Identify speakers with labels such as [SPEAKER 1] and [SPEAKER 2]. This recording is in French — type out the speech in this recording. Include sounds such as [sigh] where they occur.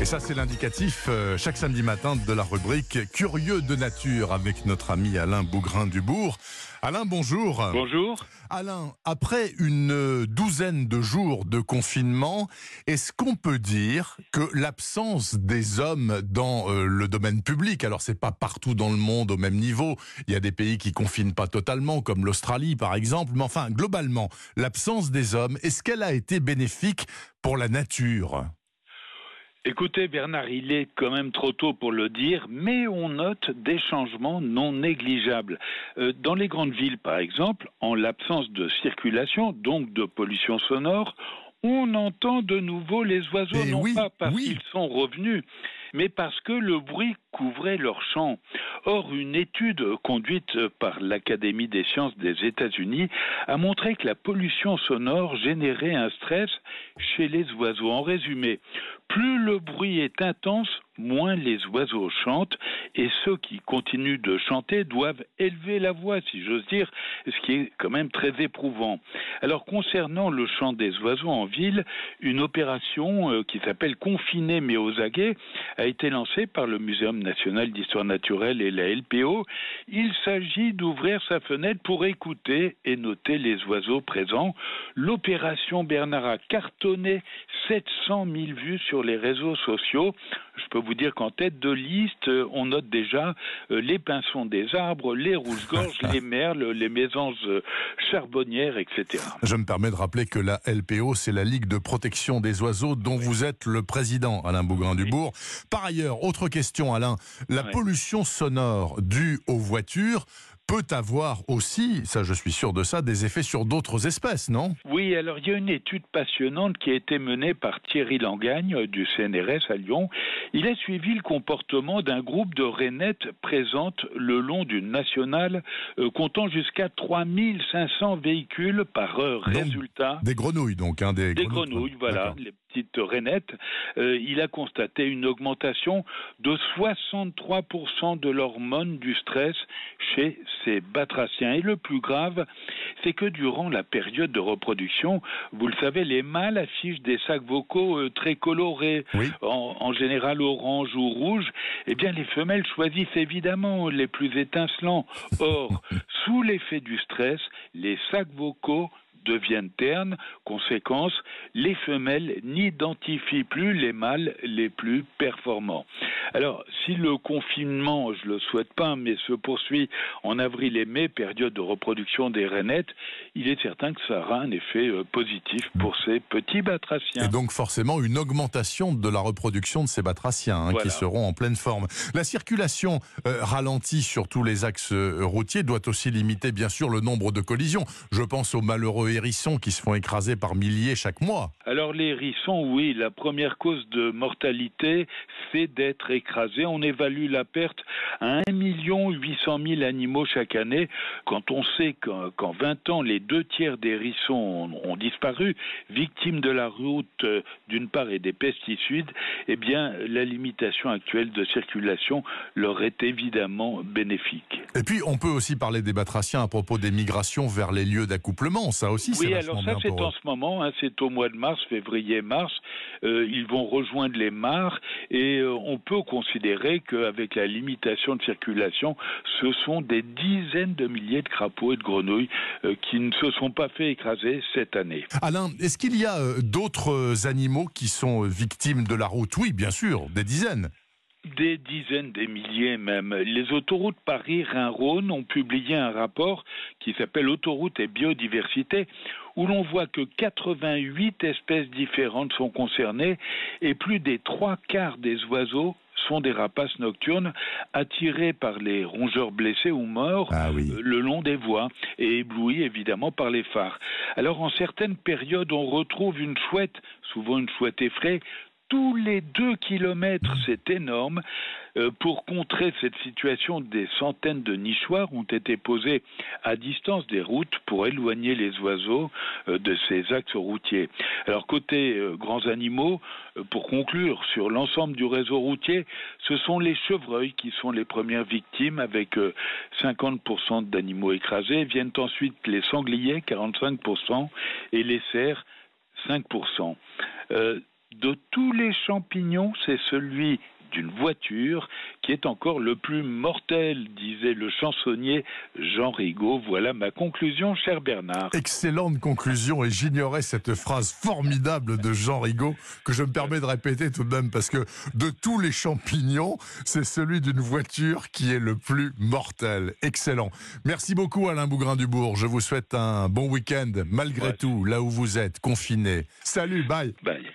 [SPEAKER 1] Et ça, c'est l'indicatif euh, chaque samedi matin de la rubrique Curieux de nature avec notre ami Alain Bougrain-Dubourg. Alain, bonjour.
[SPEAKER 2] Bonjour.
[SPEAKER 1] Alain, après une douzaine de jours de confinement, est-ce qu'on peut dire que l'absence des hommes dans euh, le domaine public, alors c'est pas partout dans le monde au même niveau, il y a des pays qui confinent pas totalement, comme l'Australie par exemple, mais enfin globalement, l'absence des hommes, est-ce qu'elle a été bénéfique pour la nature?
[SPEAKER 2] Écoutez Bernard, il est quand même trop tôt pour le dire, mais on note des changements non négligeables. Euh, dans les grandes villes, par exemple, en l'absence de circulation, donc de pollution sonore, on entend de nouveau les oiseaux,
[SPEAKER 1] Eh
[SPEAKER 2] non
[SPEAKER 1] oui,
[SPEAKER 2] pas parce
[SPEAKER 1] oui.
[SPEAKER 2] qu'ils sont revenus, mais parce que le bruit couvrait leur champ. Or, une étude conduite par l'Académie des sciences des États-Unis a montré que la pollution sonore générait un stress chez les oiseaux. En résumé, plus le bruit est intense, moins les oiseaux chantent, et ceux qui continuent de chanter doivent élever la voix, si j'ose dire, ce qui est quand même très éprouvant. Alors, concernant le chant des oiseaux en ville, une opération euh, qui s'appelle Confiné mais aux aguets a été lancée par le Muséum national d'histoire naturelle et la LPO. Il s'agit d'ouvrir sa fenêtre pour écouter et noter les oiseaux présents. L'opération Bernard a cartonné 700 000 vues sur les réseaux sociaux. Je peux vous dire qu'en tête de liste, euh, on note déjà euh, les pinsons des arbres, les rouges-gorges, [laughs] les merles, les mésanges euh, charbonnières, etc.
[SPEAKER 1] Je me permets de rappeler que la LPO, c'est la Ligue de protection des oiseaux dont vous êtes le président, Alain Bougrain-Dubourg. Par ailleurs, autre question, Alain. La pollution sonore due aux voitures peut avoir aussi, ça je suis sûr de ça, des effets sur d'autres espèces, non?
[SPEAKER 2] Oui, alors il y a une étude passionnante qui a été menée par Thierry Langagne euh, du CNRS à Lyon. Il a suivi le comportement d'un groupe de rainettes présentes le long d'une nationale euh, comptant jusqu'à 3500 véhicules par heure.
[SPEAKER 1] Donc,
[SPEAKER 2] Résultat,
[SPEAKER 1] Des grenouilles donc, hein, des,
[SPEAKER 2] des grenouilles, voilà, les petites rainettes. Euh, il a constaté une augmentation de 63% de l'hormone du stress chez ces batraciens. Et le plus grave, c'est que durant la période de reproduction, vous le savez, les mâles affichent des sacs vocaux euh, très colorés,
[SPEAKER 1] Oui.
[SPEAKER 2] en, en général orange ou rouge. Eh bien, les femelles choisissent évidemment les plus étincelants. Or, [laughs] sous l'effet du stress, les sacs vocaux deviennent ternes. Conséquence, les femelles n'identifient plus les mâles les plus performants. Alors, si le confinement, je le souhaite pas, mais se poursuit en avril et mai, période de reproduction des rainettes, il est certain que ça aura un effet euh, positif pour ces petits batraciens.
[SPEAKER 1] Et donc forcément une augmentation de la reproduction de ces batraciens hein,
[SPEAKER 2] Voilà.
[SPEAKER 1] qui seront en pleine forme. La circulation euh, ralentie sur tous les axes euh, routiers doit aussi limiter bien sûr le nombre de collisions. Je pense aux malheureux hérissons qui se font écraser par milliers chaque mois.
[SPEAKER 2] Alors les hérissons, oui, la première cause de mortalité, c'est d'être écrasé. On évalue la perte à 1 800 000 animaux chaque année. Quand on sait qu'en qu'en 20 ans, les deux tiers des hérissons ont, disparu, victimes de la route d'une part et des pesticides, eh bien la limitation actuelle de circulation leur est évidemment bénéfique.
[SPEAKER 1] Et puis on peut aussi parler des batraciens à propos des migrations vers les lieux d'accouplement. Ça aussi c'est
[SPEAKER 2] Oui, alors ça c'est en ce moment, hein, c'est au mois de mars, février-mars. Euh, ils vont rejoindre les mares et euh, on peut considérer qu'avec la limitation de circulation, ce sont des dizaines de milliers de crapauds et de grenouilles euh, qui ne se sont pas fait écraser cette année.
[SPEAKER 1] Alain, est-ce qu'il y a d'autres animaux qui sont victimes de la route? Oui, bien sûr, des dizaines.
[SPEAKER 2] Des dizaines, des milliers même. Les autoroutes Paris-Rhin-Rhône ont publié un rapport qui s'appelle Autoroute et biodiversité, où l'on voit que 88 espèces différentes sont concernées et plus des trois quarts des oiseaux sont des rapaces nocturnes attirés par les rongeurs blessés ou morts
[SPEAKER 1] Ah oui.
[SPEAKER 2] le long des voies et éblouis évidemment par les phares. Alors en certaines périodes, on retrouve une chouette, souvent une chouette effraie, tous les deux kilomètres, c'est énorme. Euh, pour contrer cette situation, des centaines de nichoirs ont été posés à distance des routes pour éloigner les oiseaux euh, de ces axes routiers. Alors côté euh, grands animaux, pour conclure, sur l'ensemble du réseau routier, ce sont les chevreuils qui sont les premières victimes avec euh, 50% d'animaux écrasés. Viennent ensuite les sangliers, 45%, et les cerfs, 5%. Euh, de tous les champignons, c'est celui d'une voiture qui est encore le plus mortel, disait le chansonnier Jean Rigaud. Voilà ma conclusion, cher Bernard.
[SPEAKER 1] Excellente conclusion, et j'ignorais cette phrase formidable de Jean Rigaud que je me permets de répéter tout de même, parce que de tous les champignons, c'est celui d'une voiture qui est le plus mortel. Excellent. Merci beaucoup Alain Bougrain-Dubourg. Je vous souhaite un bon week-end, malgré tout, là où vous êtes, confiné. Salut, bye.
[SPEAKER 2] Bye.